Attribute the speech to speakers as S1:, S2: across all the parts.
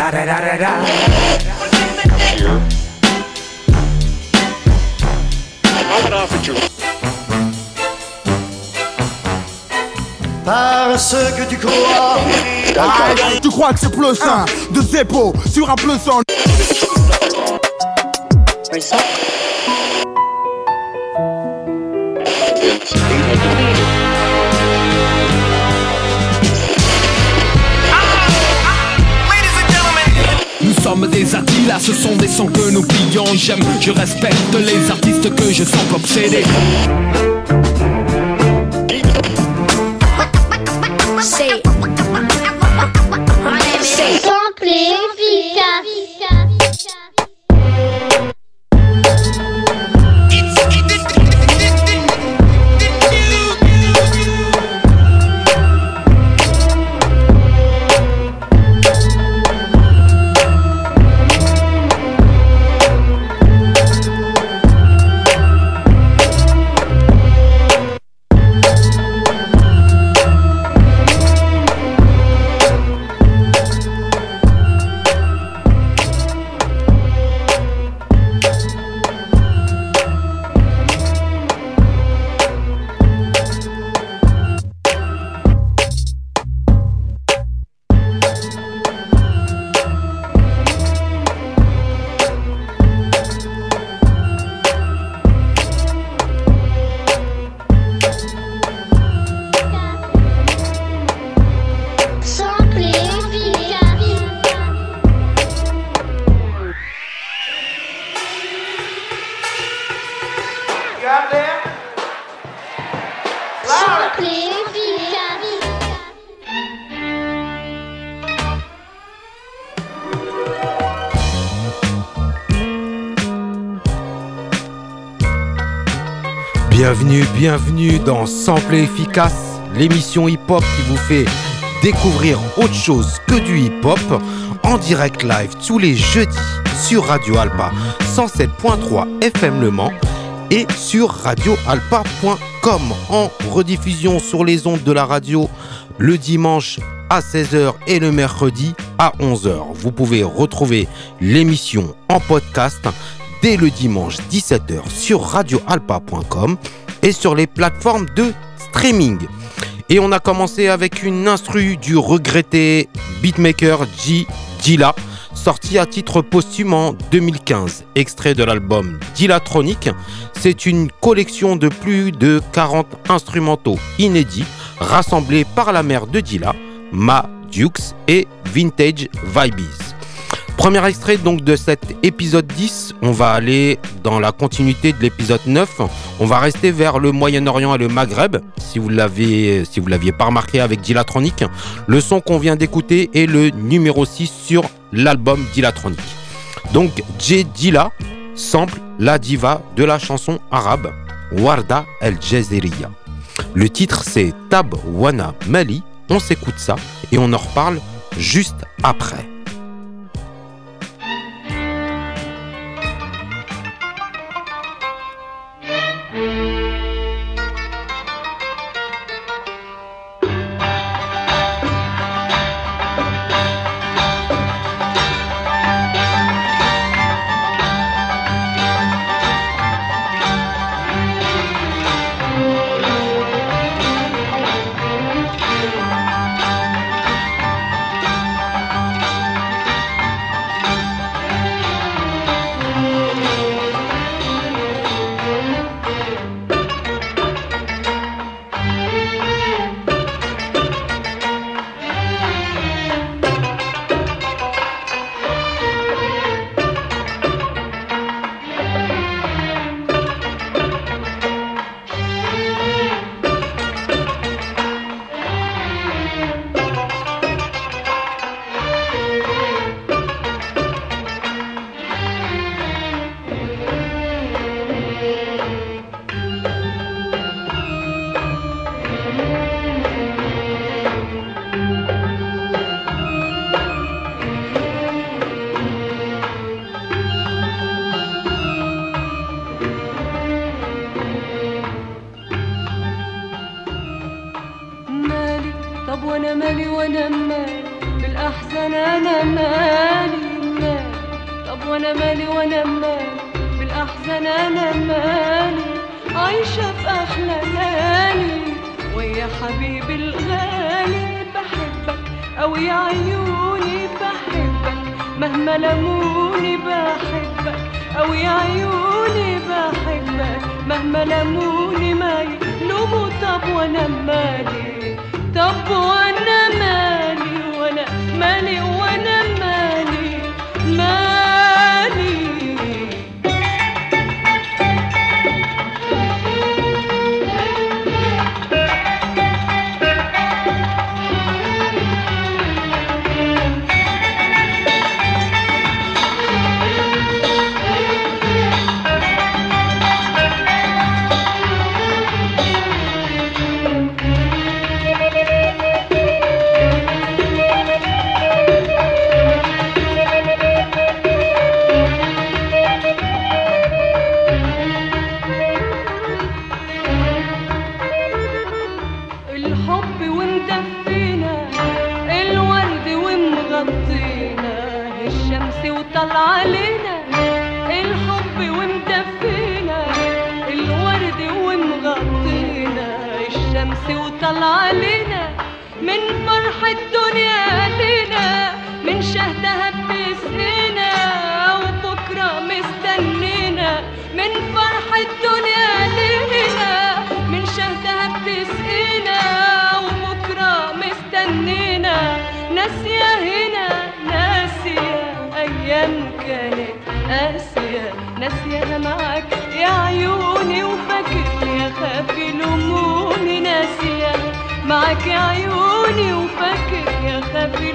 S1: Da da da da da.
S2: Parce que tu crois.
S3: Tu crois que c'est plus sain de Zeppo sur un plus en
S4: sommes des là ce sont des sons que nous plions J'aime, je respecte les artistes que je sens obsédés
S5: Bienvenue, bienvenue dans Sample Efficace, l'émission hip-hop qui vous fait découvrir autre chose que du hip-hop en direct live tous les jeudis sur Radio Alpa 107.3 FM Le Mans et sur radioalpa.com en rediffusion sur les ondes de la radio le dimanche à 16h et le mercredi à 11h. Vous pouvez retrouver l'émission en podcast dès le dimanche 17h sur radioalpa.com et sur les plateformes de streaming. Et on a commencé avec une instru du regretté beatmaker G. Dilla, sorti à titre posthume en 2015, extrait de l'album Dillatronic. C'est une collection de plus de 40 instrumentaux inédits rassemblés par la mère de Dilla, Ma Dukes et Vintage Vibes. Premier extrait donc de cet épisode 10, on va aller dans la continuité de l'épisode 9. On va rester vers le Moyen-Orient et le Maghreb, si vous l'avez l'aviez pas remarqué avec Dillatronic. Le son qu'on vient d'écouter est le numéro 6 sur l'album Dillatronic. Donc J Dilla sample la diva de la chanson arabe Warda El Jaziriya. Le titre c'est Tab Wana Mali. On s'écoute ça et on en reparle juste après.
S6: احزن
S1: أنا مالي مالي طب وأنا مالي وأنا مالي؟ بالأحزان أنا مالي. عايشة في أحلى ليالي ويا حبيبي الغالي بحبك أوي يا عيوني بحبك. مهما لموني بحبك أوي يا عيوني بحبك. مهما لموني مالي. لوموا طب وأنا مالي؟ طب وأنا مالي؟ مالي وأنا ناسية هنا ناسية أيام كانت قاسية. ناسية معاك يا عيوني وفاكر يا خافي لموني ناسية معاك يا عيوني وفاكر يا خافي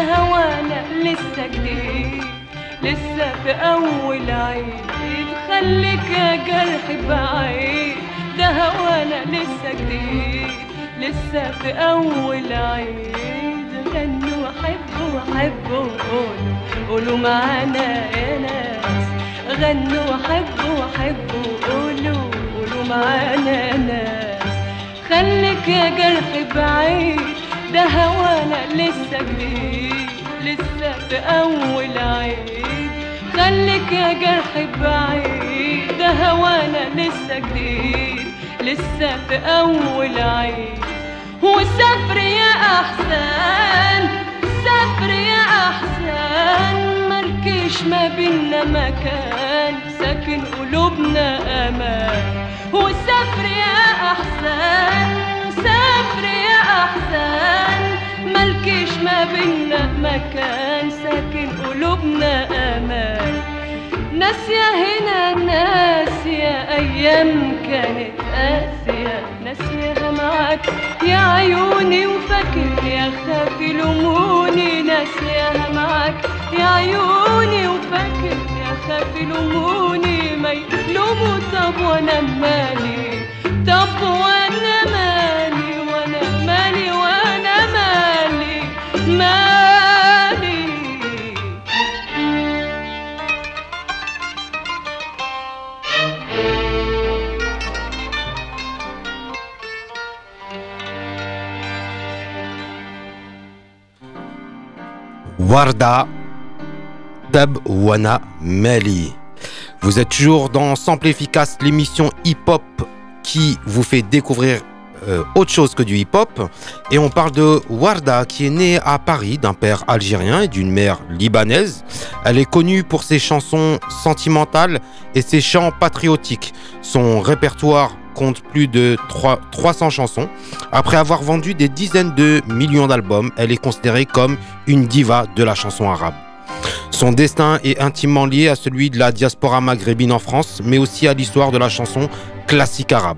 S1: هوانا لسه جديد لسه في أول عيد. خليك يا جرح بعيد. ده هوانا لسه جديد لسه في أول عيد. غنوا حبوا حبوا قولوا قولوا معانا يا ناس. غنوا حبوا حبوا قولوا قولوا معانا يا ناس. خليك يا جرح بعيد. ده هوانا لسه جديد لسه في أول عيد. خليك يا جرح بعيد ده هوانا لسه جديد لسه في أول عيد. وسافر يا أحسن سافر يا أحسن. ملكش ما بينا مكان ساكن قلوبنا أمان. وسافر يا أحسن سافر يا أحسن ملكش ما بينا مكان ساكن قلوبنا أمان. ناسية هنا ناسية أيام كانت قاسية ناسيها معاك يا عيوني وفاكر يا خافي لموني ناسيها معاك يا عيوني وفاكر يا خافي لموني ما يلوموا طب وأنا مالي طب وأنا مالي
S5: Warda Tab Wana Meli. Vous êtes toujours dans Sample Efficace, l'émission hip-hop qui vous fait découvrir euh, autre chose que du hip-hop. Et on parle de Warda qui est née à Paris d'un père algérien et d'une mère libanaise. Elle est connue pour ses chansons sentimentales et ses chants patriotiques. Son répertoire compte plus de 3, 300 chansons. Après avoir vendu des dizaines de millions d'albums, elle est considérée comme une diva de la chanson arabe. Son destin est intimement lié à celui de la diaspora maghrébine en France, mais aussi à l'histoire de la chanson classique arabe.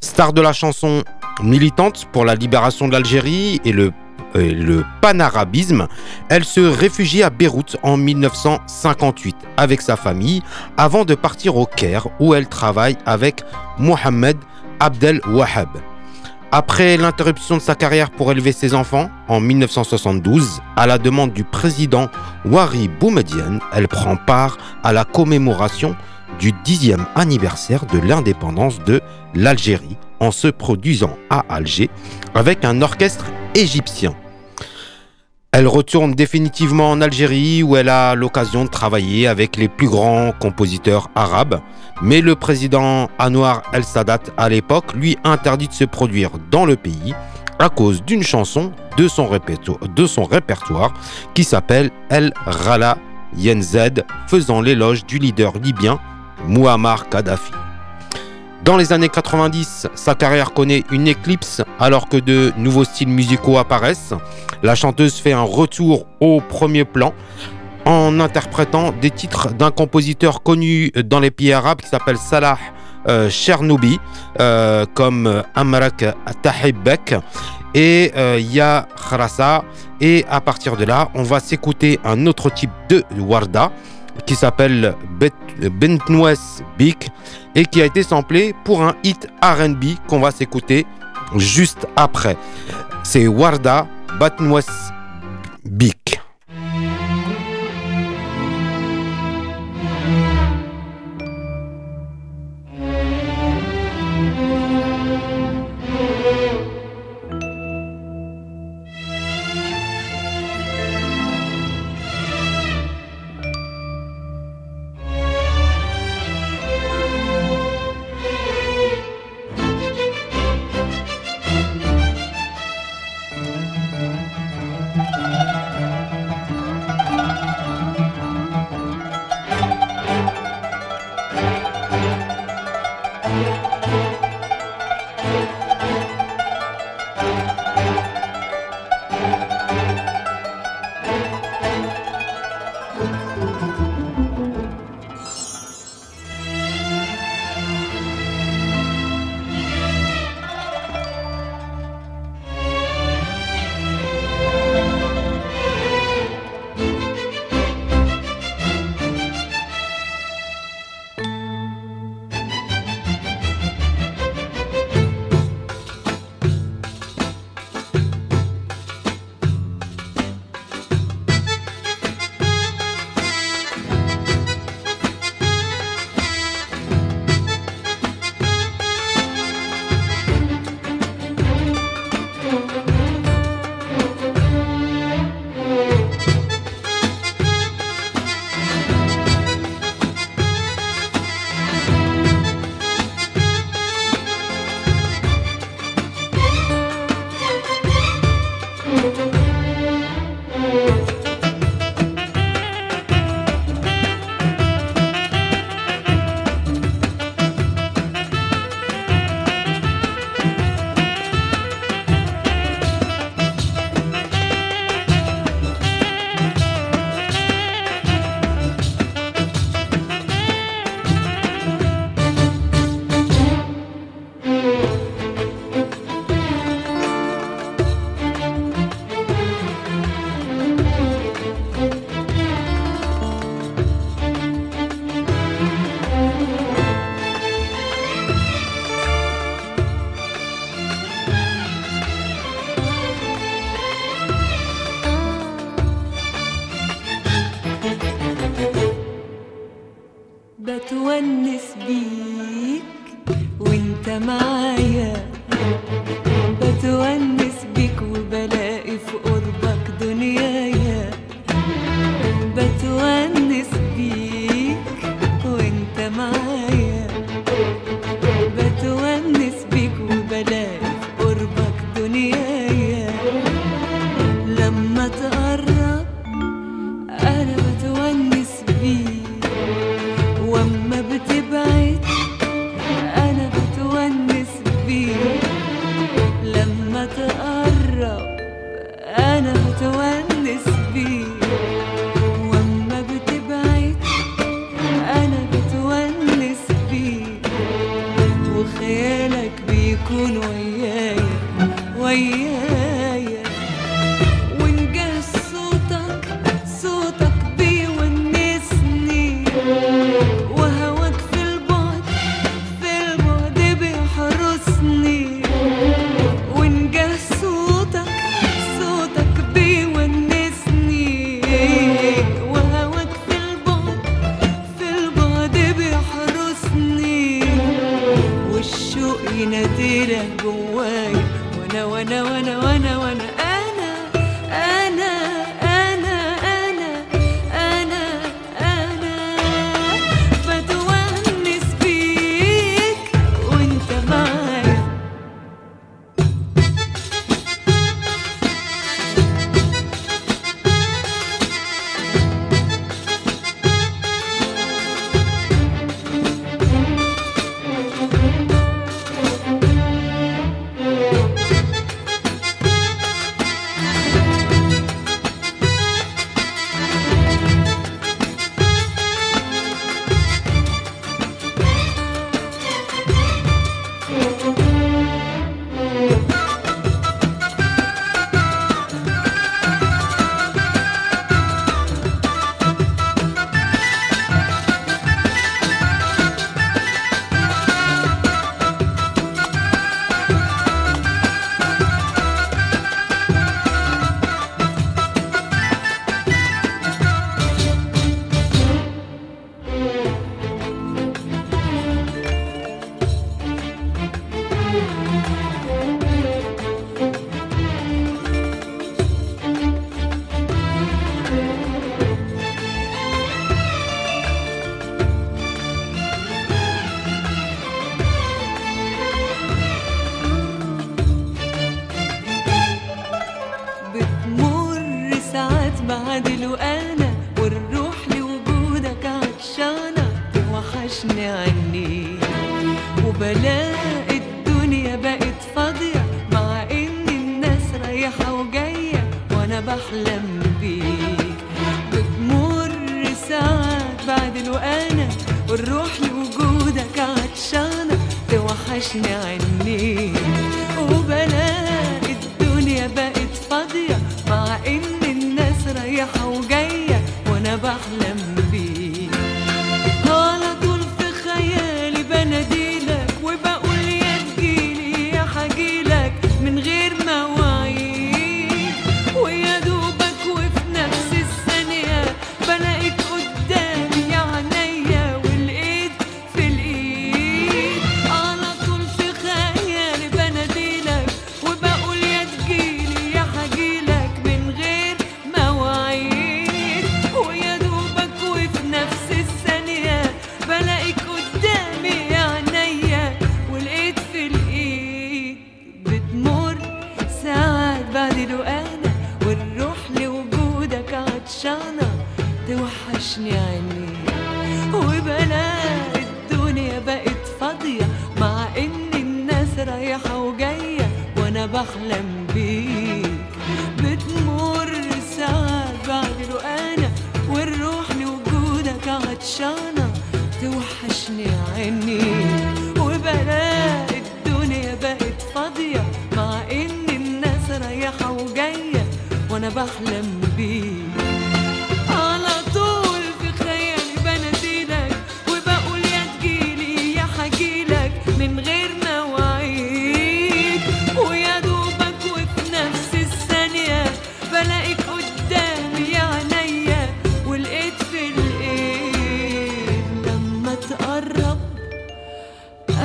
S5: Star de la chanson militante pour la libération de l'Algérie et le, le panarabisme, elle se réfugie à Beyrouth en 1958 avec sa famille avant de partir au Caire où elle travaille avec Mohamed Abdel Wahab. Après l'interruption de sa carrière pour élever ses enfants, en 1972, à la demande du président Wari Boumediene, elle prend part à la commémoration du dixième anniversaire de l'indépendance de l'Algérie en se produisant à Alger avec un orchestre égyptien. Elle retourne définitivement en Algérie où elle a l'occasion de travailler avec les plus grands compositeurs arabes. Mais le président Anwar el-Sadat à l'époque lui interdit de se produire dans le pays à cause d'une chanson de son, répertoire, de son répertoire qui s'appelle El Rala Yenzed, faisant l'éloge du leader libyen Muammar Kadhafi. Dans les années 90, sa carrière connaît une éclipse alors que de nouveaux styles musicaux apparaissent. La chanteuse fait un retour au premier plan en interprétant des titres d'un compositeur connu dans les pays arabes qui s'appelle Salah euh, euh, comme Amrak Tahibek et euh, Khrasa. Et à partir de là, on va s'écouter un autre type de Warda qui s'appelle Bentnoues Bik et qui a été samplé pour un hit RB qu'on va s'écouter juste après. C'est Warda Batnoues Bik.
S1: my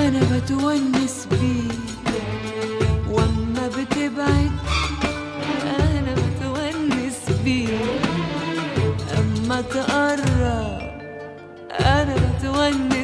S1: أنا بتونس بيك وأما بتبعد أنا بتونس بيك. أما تقرب أنا بتونس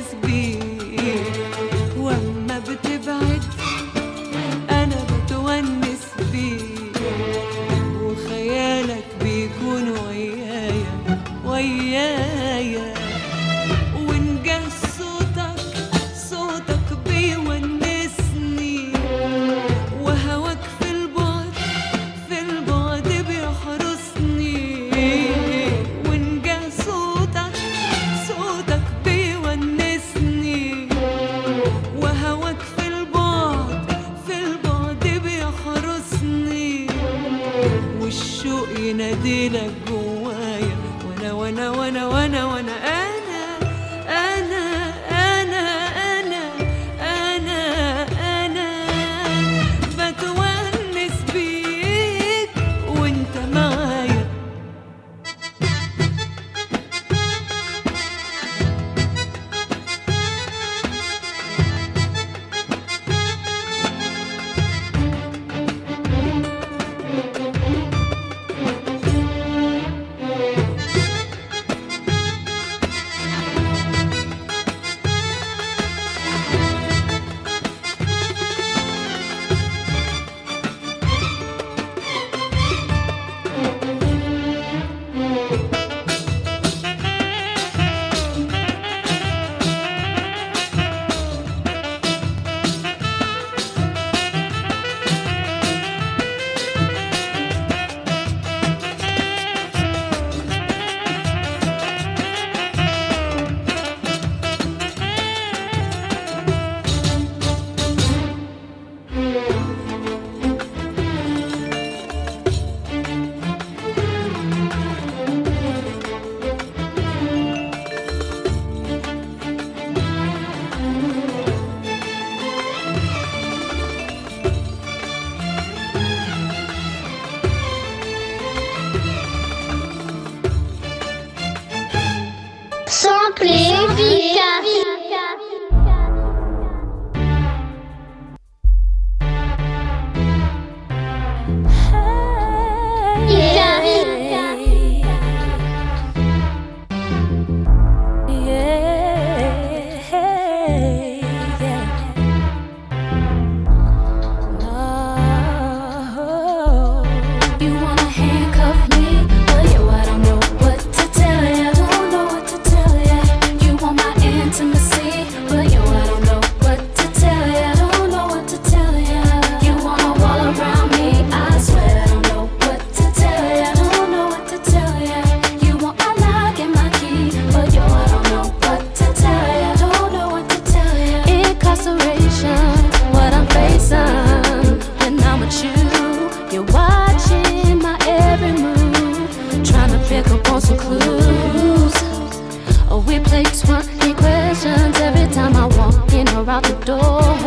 S2: out the door.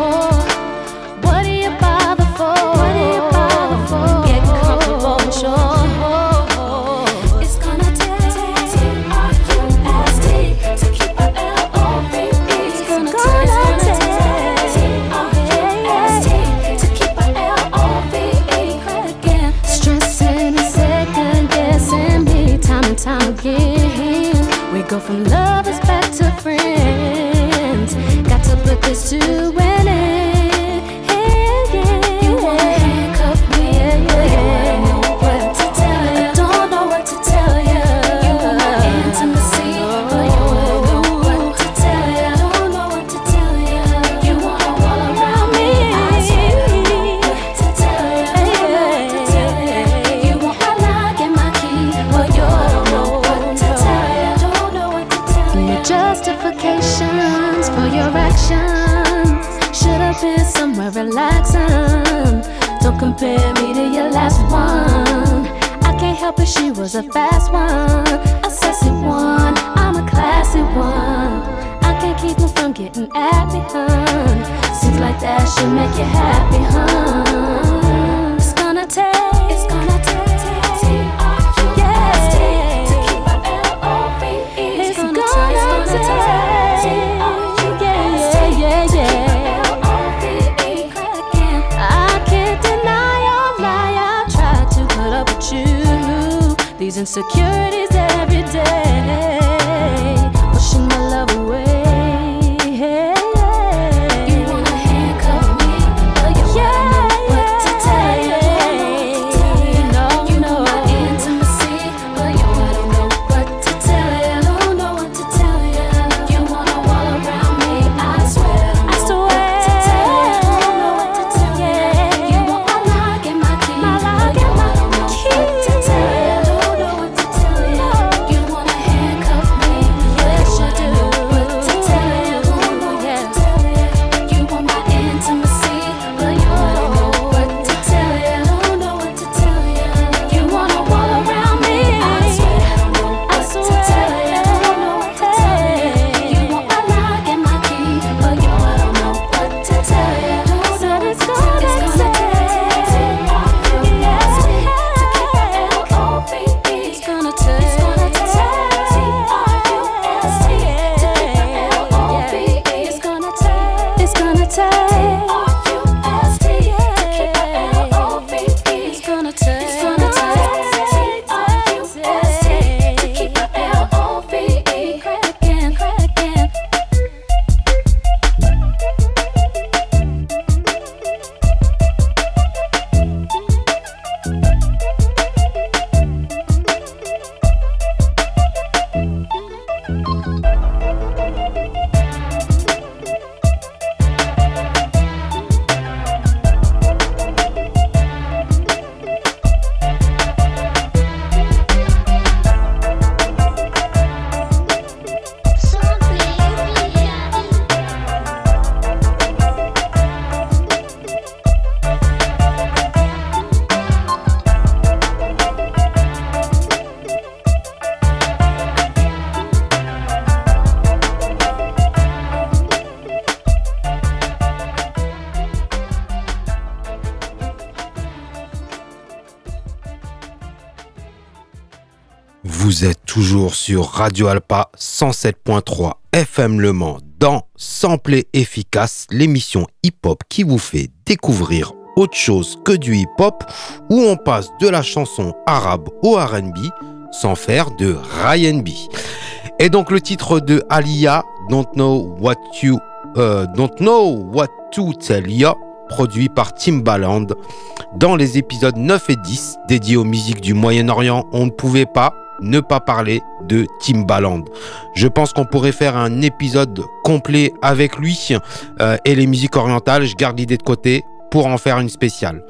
S2: Insecurities every day,
S7: sur Radio Alpa 107.3 FM Le Mans dans Sample Efficace, l'émission hip-hop qui vous fait découvrir autre chose que du hip-hop, où on passe de la chanson arabe au RB sans faire de R&B. Et donc le titre de Aliyah, Don't Know What You, euh, Don't Know What To Tell Ya, produit par Timbaland. Dans les épisodes 9 et 10 dédiés aux musiques du Moyen-Orient, on ne pouvait pas ne pas parler de Timbaland. Je pense qu'on pourrait faire un épisode complet avec lui euh, et les musiques orientales. Je garde l'idée de côté pour en faire une spéciale.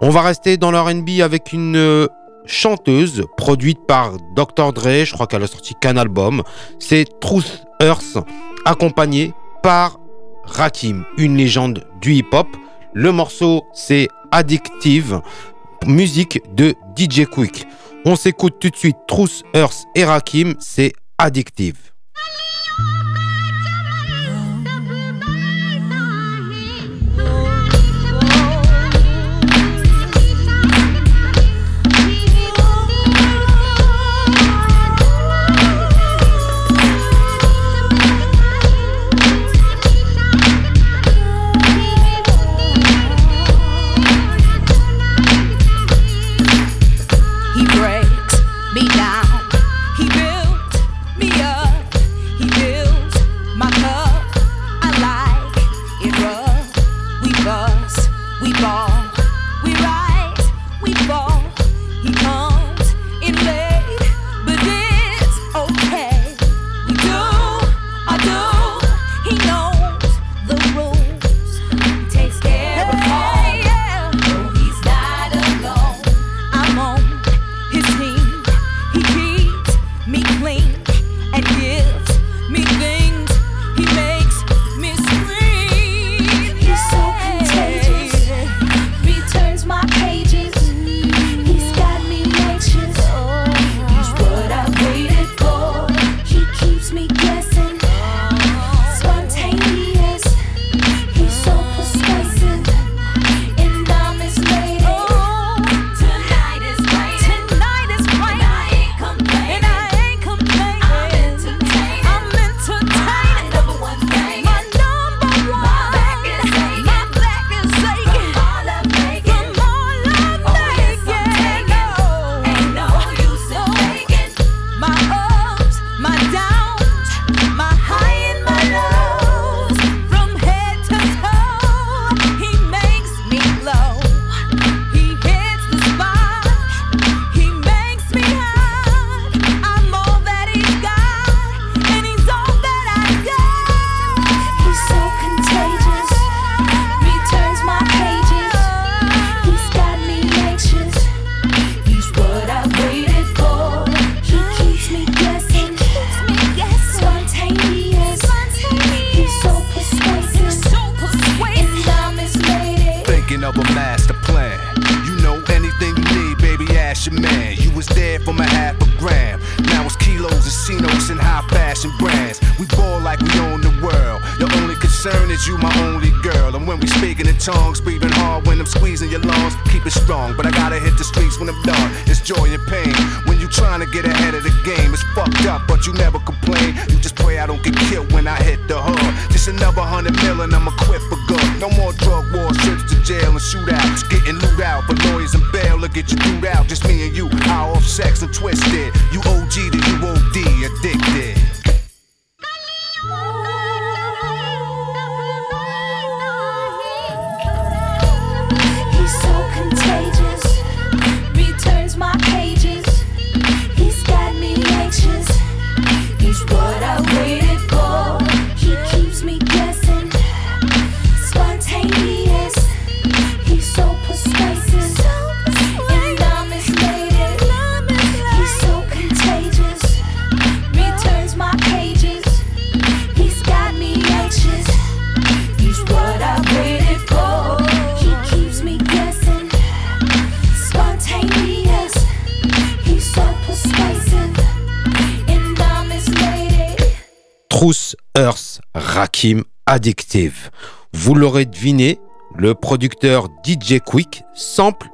S7: On va rester dans le RB avec une euh, chanteuse produite par Dr. Dre. Je crois qu'elle a sorti qu'un album. C'est Truth Earth, accompagnée par Rakim, une légende du hip-hop. Le morceau, c'est Addictive, musique de DJ Quick. On s'écoute tout de suite Trousse, Earth et Rakim, c'est addictive. addictive. Vous l'aurez deviné, le producteur DJ Quick sample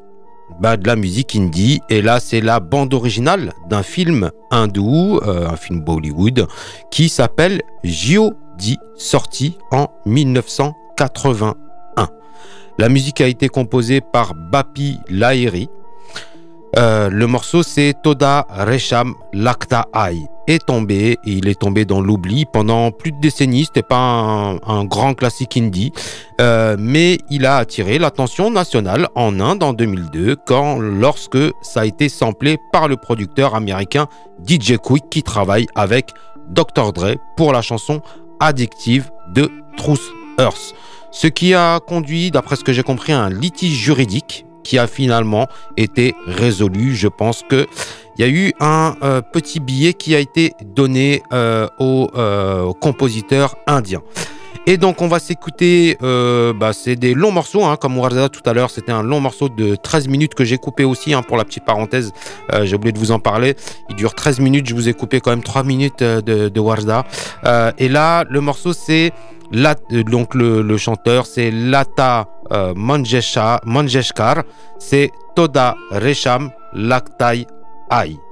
S8: bah, de la musique indie. Et là, c'est la bande originale d'un film hindou, euh, un film Bollywood, qui s'appelle G.O.D., sorti en 1981. La musique a été composée par Bapi Lahiri, euh, le morceau c'est Toda Resham Lakta Ai est tombé il est tombé dans l'oubli pendant plus de décennies. C'était pas un, un grand classique indie, euh, mais il a attiré l'attention nationale en Inde en 2002 quand lorsque ça a été samplé par le producteur américain DJ Quick qui travaille avec Dr Dre pour la chanson Addictive de Truth Earth. Ce qui a conduit, d'après ce que j'ai compris, à un litige juridique qui a finalement été résolu. Je pense que il y a eu un euh, petit billet qui a été donné euh, euh, au compositeur indien. Et donc on va s'écouter, euh, bah, c'est des longs morceaux, hein, comme Warza tout à l'heure, c'était un long morceau de 13 minutes que j'ai coupé aussi, hein, pour la petite parenthèse, euh, j'ai oublié de vous en parler. Il dure 13 minutes, je vous ai coupé quand même 3 minutes euh, de, de. Euh, et là, le morceau c'est, la, donc le, le chanteur c'est Lata Mangeshkar, c'est Toda Resham Laktai Ai.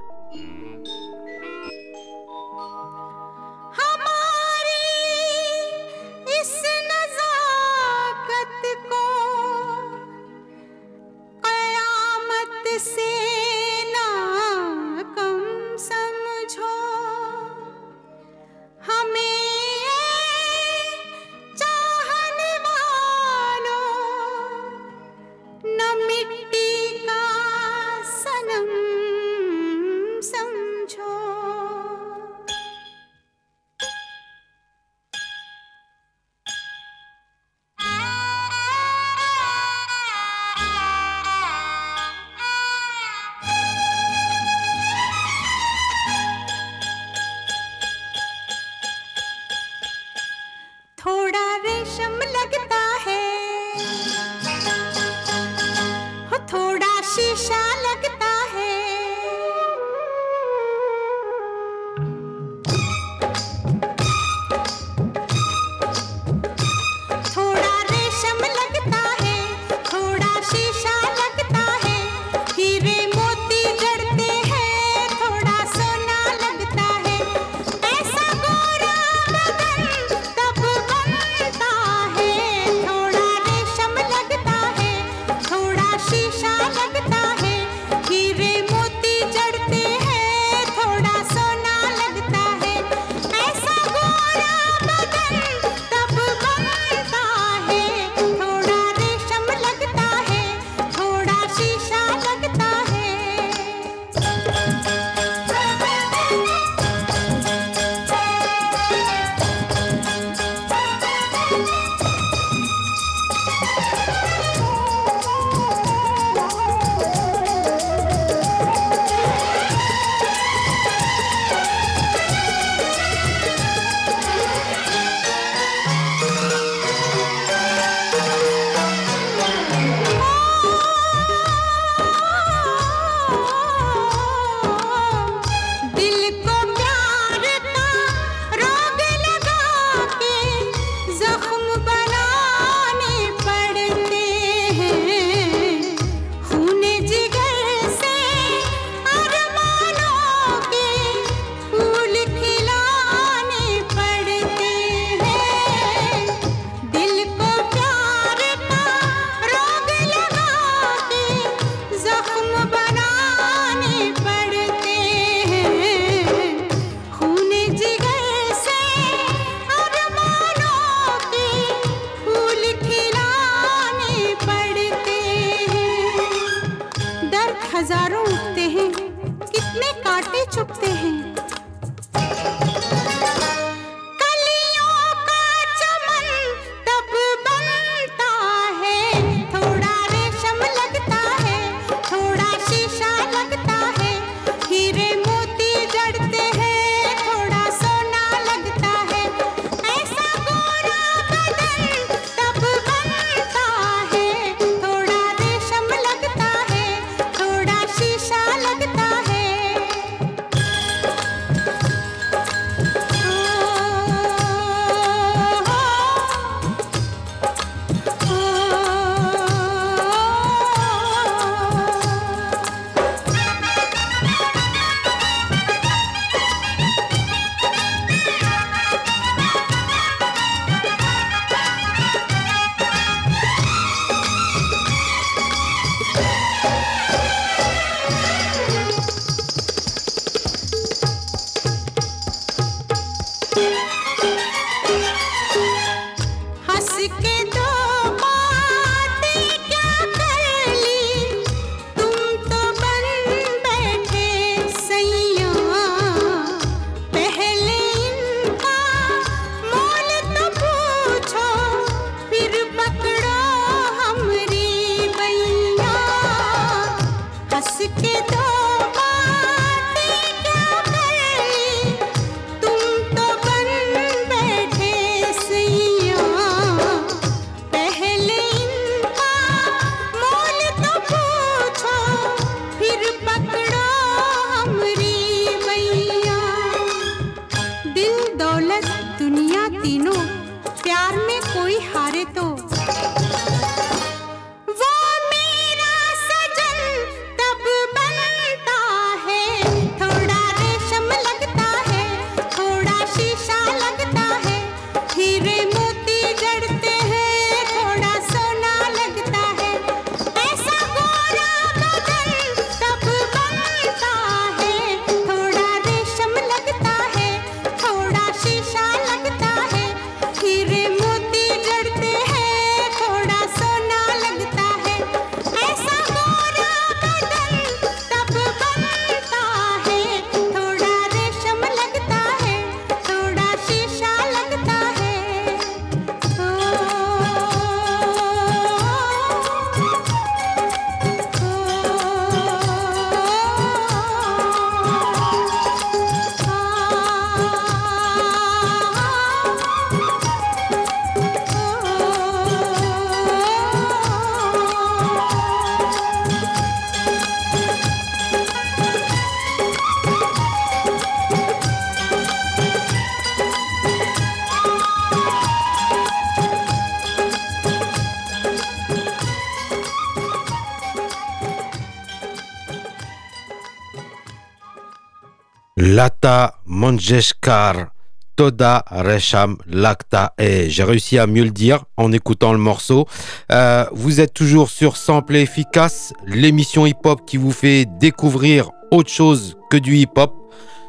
S5: Lata Mangeshkar Toda Resham Lakta et j'ai réussi à mieux le dire en écoutant le morceau. Euh, vous êtes toujours sur Sample Efficace, l'émission hip-hop qui vous fait découvrir autre chose que du hip-hop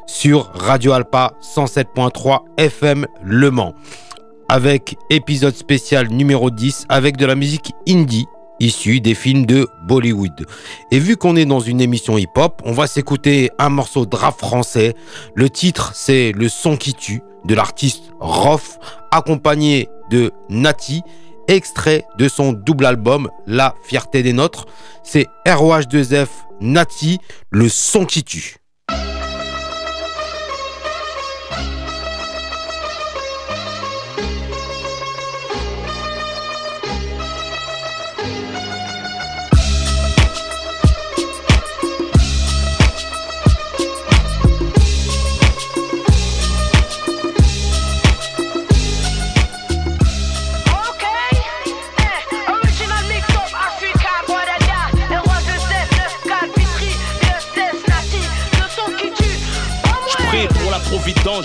S5: sur Radio Alpa 107.3 FM Le Mans. Avec épisode spécial numéro 10 avec de la musique indie issue des films de Bollywood. Et vu qu'on est dans une émission hip-hop, on va s'écouter un morceau de rap français. Le titre c'est Le son qui tue de l'artiste Rof, accompagné de Nati, extrait de son double album La fierté des nôtres. C'est ROH2F Nati, le son qui tue.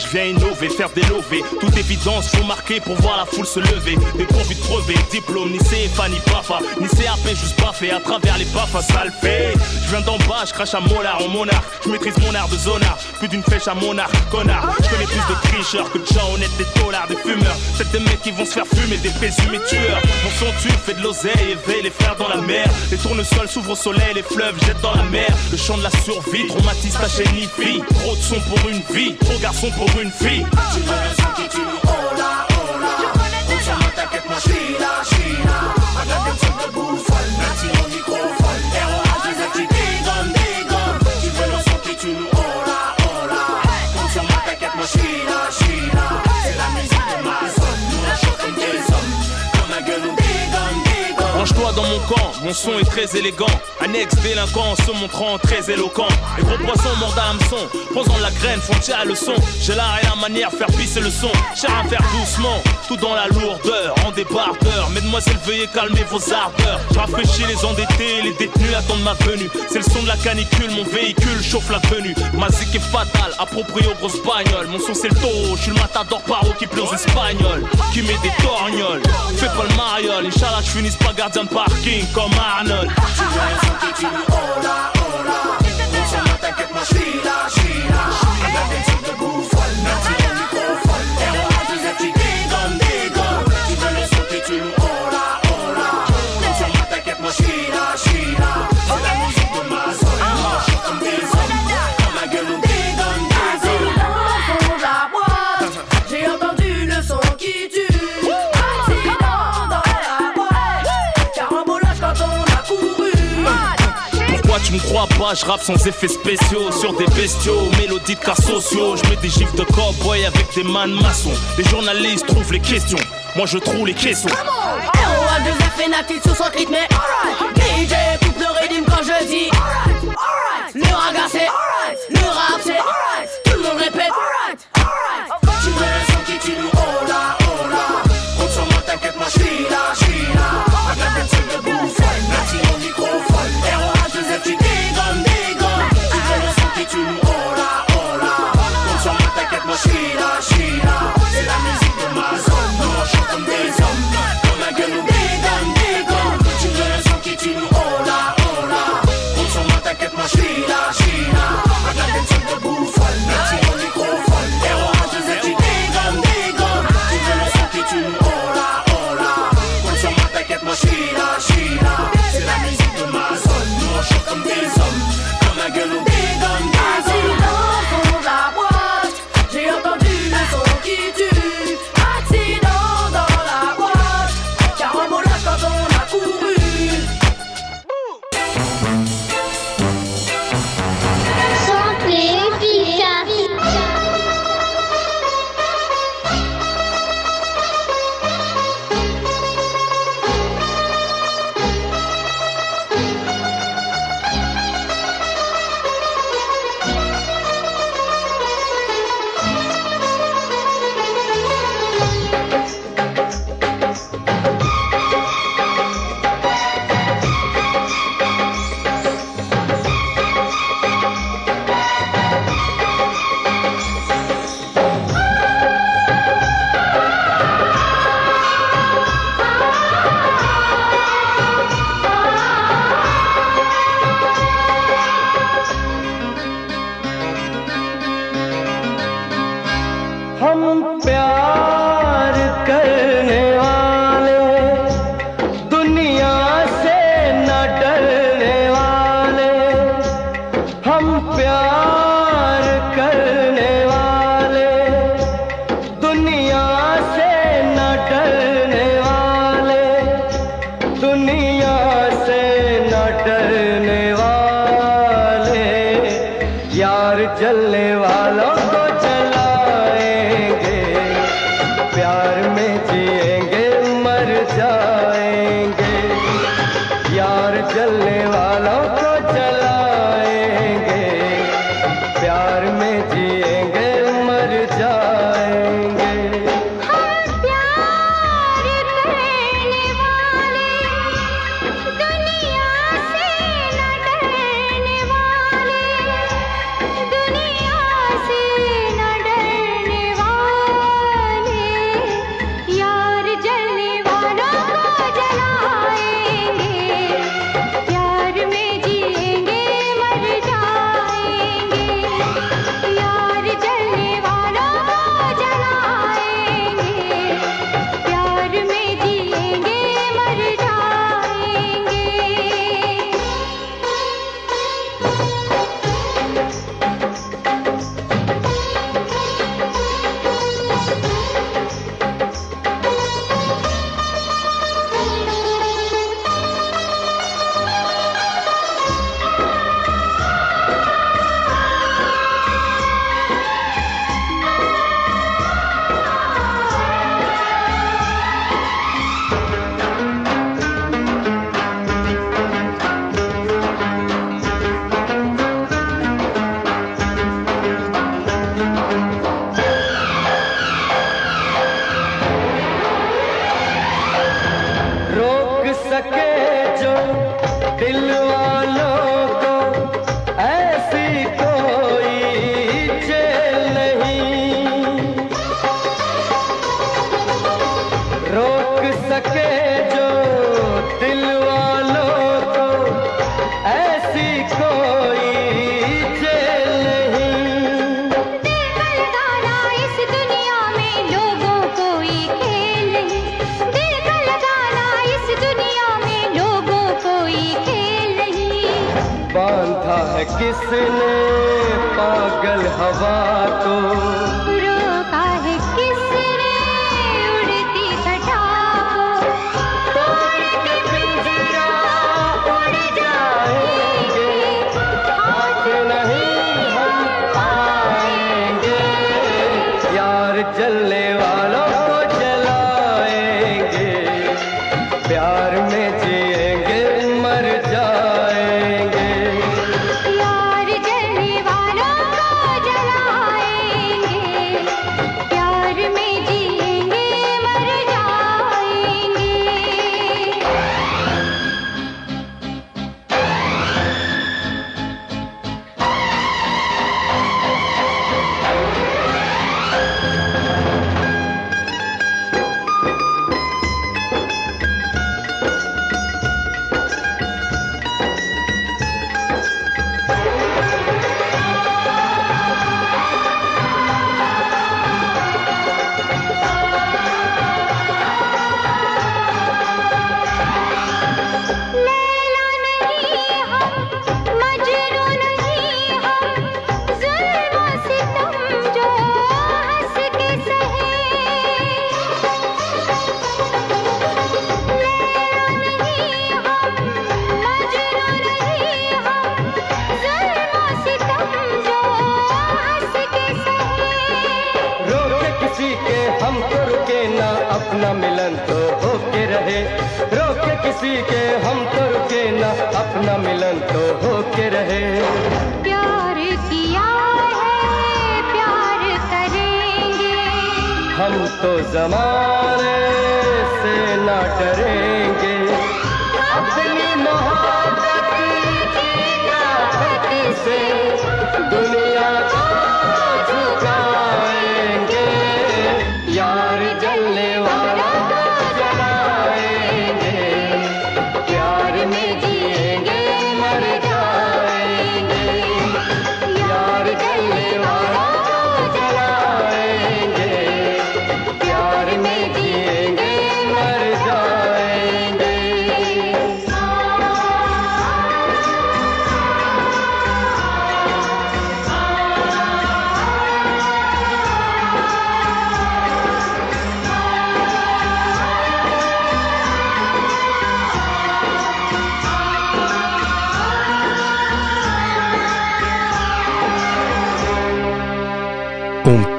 S9: Je viens innover, faire des lovés. Toute évidence, faut marquer pour voir la foule se lever. Dépourvu de brevet, diplôme, ni CFA, ni PAFA, ni CAP, juste fait à travers les baffes, ça le. Je viens d'en bas, je crache à molar en monarque. Je maîtrise mon art de zonard, plus d'une flèche à monarque, connard. Je connais plus de tricheurs que de gens honnêtes, des dollars, des fumeurs. C'est des mecs qui vont se faire fumer, des présumés tueurs. Mon son tue, fait de l'oseille, éveille les frères dans la mer. Les tournesols s'ouvrent au soleil, les fleuves jettent dans la mer. Le chant de la survie, traumatise ta chaîne fille. Trop de son pour une vie, trop garçon pour une fille. Tu veux le son qui tue, oh là, oh là. On t'inquiète, moi j'suis là, j'suis là. I got them mon camp, mon son est très élégant. Un ex-délinquant se montrant très éloquent. Les gros poissons mordent à l'hameçon. Posant la graine, font tirer la leçon? J'ai l'art et la manière, faire pisser le son. Cher à faire doucement, tout dans la lourdeur, en débardeur. Mesdemoiselles, veuillez calmer vos ardeurs. Je rafraîchis les endettés, les détenus attendent ma venue. C'est le son de la canicule, mon véhicule chauffe la venue. Ma zik est fatale, approprié aux grosses bagnoles. Mon son c'est le taureau, je suis le matador paro qui plaît aux espagnols. Qui met des torgnoles, fais pas le mariole. Inch'Allah, je finisse pas gardien de parking comme Arnold. Tu vois un son qui tue, oh là, oh là. Non, ça ne t'inquiète, tu me crois pas, je rappe sans effets spéciaux Sur des bestiaux, mélodies de cas sociaux Je mets des gifs de cowboy avec des man maçons Les journalistes trouvent les questions Moi je trouve les caissons
S7: ROA 2F et Nati sous son rythme, mais alright. DJ coupe le rythme quand je dis alright. Alright. Le raga c'est alright. Le rap c'est. Tout le monde répète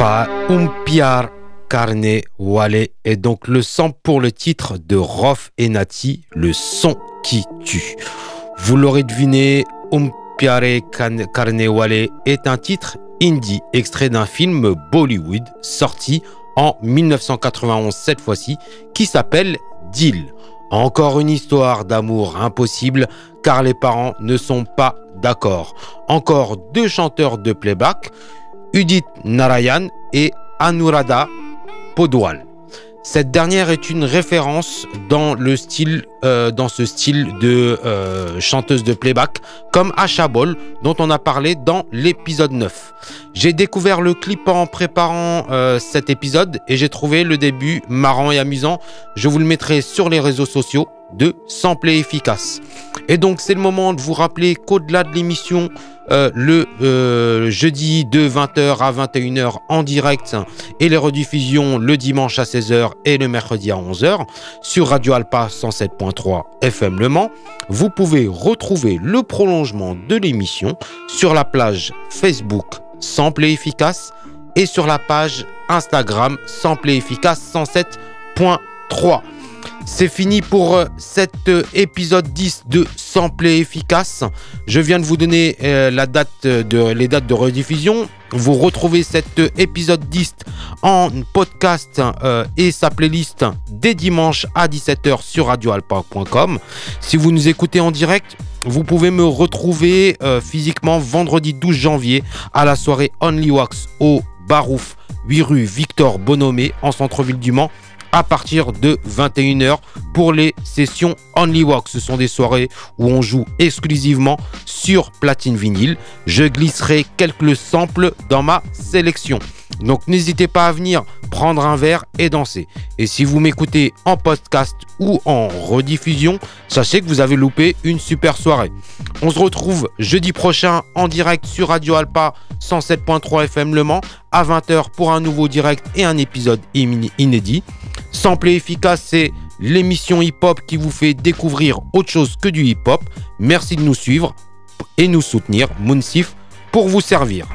S5: Umpa, Umpiar Carne Wale est donc le son pour le titre de Rof et Nati, le son qui tue. Vous l'aurez deviné, Umpiare Carne Wale est un titre indie extrait d'un film Bollywood sorti en 1991 cette fois-ci qui s'appelle Deal. Encore une histoire d'amour impossible car les parents ne sont pas d'accord. Encore deux chanteurs de playback, Udit Narayan et Anuradha Podwal. Cette dernière est une référence dans euh, ce style de euh, chanteuse de playback, comme Asha Ball, dont on a parlé dans l'épisode 9. J'ai découvert le clip en préparant euh, cet épisode et j'ai trouvé le début marrant et amusant. Je vous le mettrai sur les réseaux sociaux de Sample et Efficace. Et donc c'est le moment de vous rappeler qu'au-delà de l'émission, euh, le euh, jeudi de 20h à 21h en direct et les rediffusions le dimanche à 16h et le mercredi à 11h sur Radio Alpa 107.3 FM Le Mans. Vous pouvez retrouver le prolongement de l'émission sur la plage Facebook Sample et Efficace et sur la page Instagram Sample et Efficace 107.3. C'est fini pour euh, cet euh, épisode 10 de Sample et efficace. Je viens de vous donner euh, les dates de rediffusion. Vous retrouvez cet épisode 10 en podcast et sa playlist dès dimanche à 17h sur radioalpa.com. Si vous nous écoutez en direct, vous pouvez me retrouver physiquement vendredi 12 janvier à la soirée Only Wax au Barouf 8 rue Victor Bonomé en centre-ville du Mans à partir de 21h pour les sessions Only Walk. Ce sont des soirées où on joue exclusivement sur platine vinyle. Je glisserai quelques samples dans ma sélection. Donc n'hésitez pas à venir prendre un verre et danser. Et si vous m'écoutez en podcast ou en rediffusion, sachez que vous avez loupé une super soirée. On se retrouve jeudi prochain en direct sur Radio Alpa 107.3 FM Le Mans à 20h pour un nouveau direct et un épisode inédit. Sample et efficace, c'est l'émission hip-hop qui vous fait découvrir autre chose que du hip-hop. Merci de nous suivre et nous soutenir. Moonsif pour vous servir.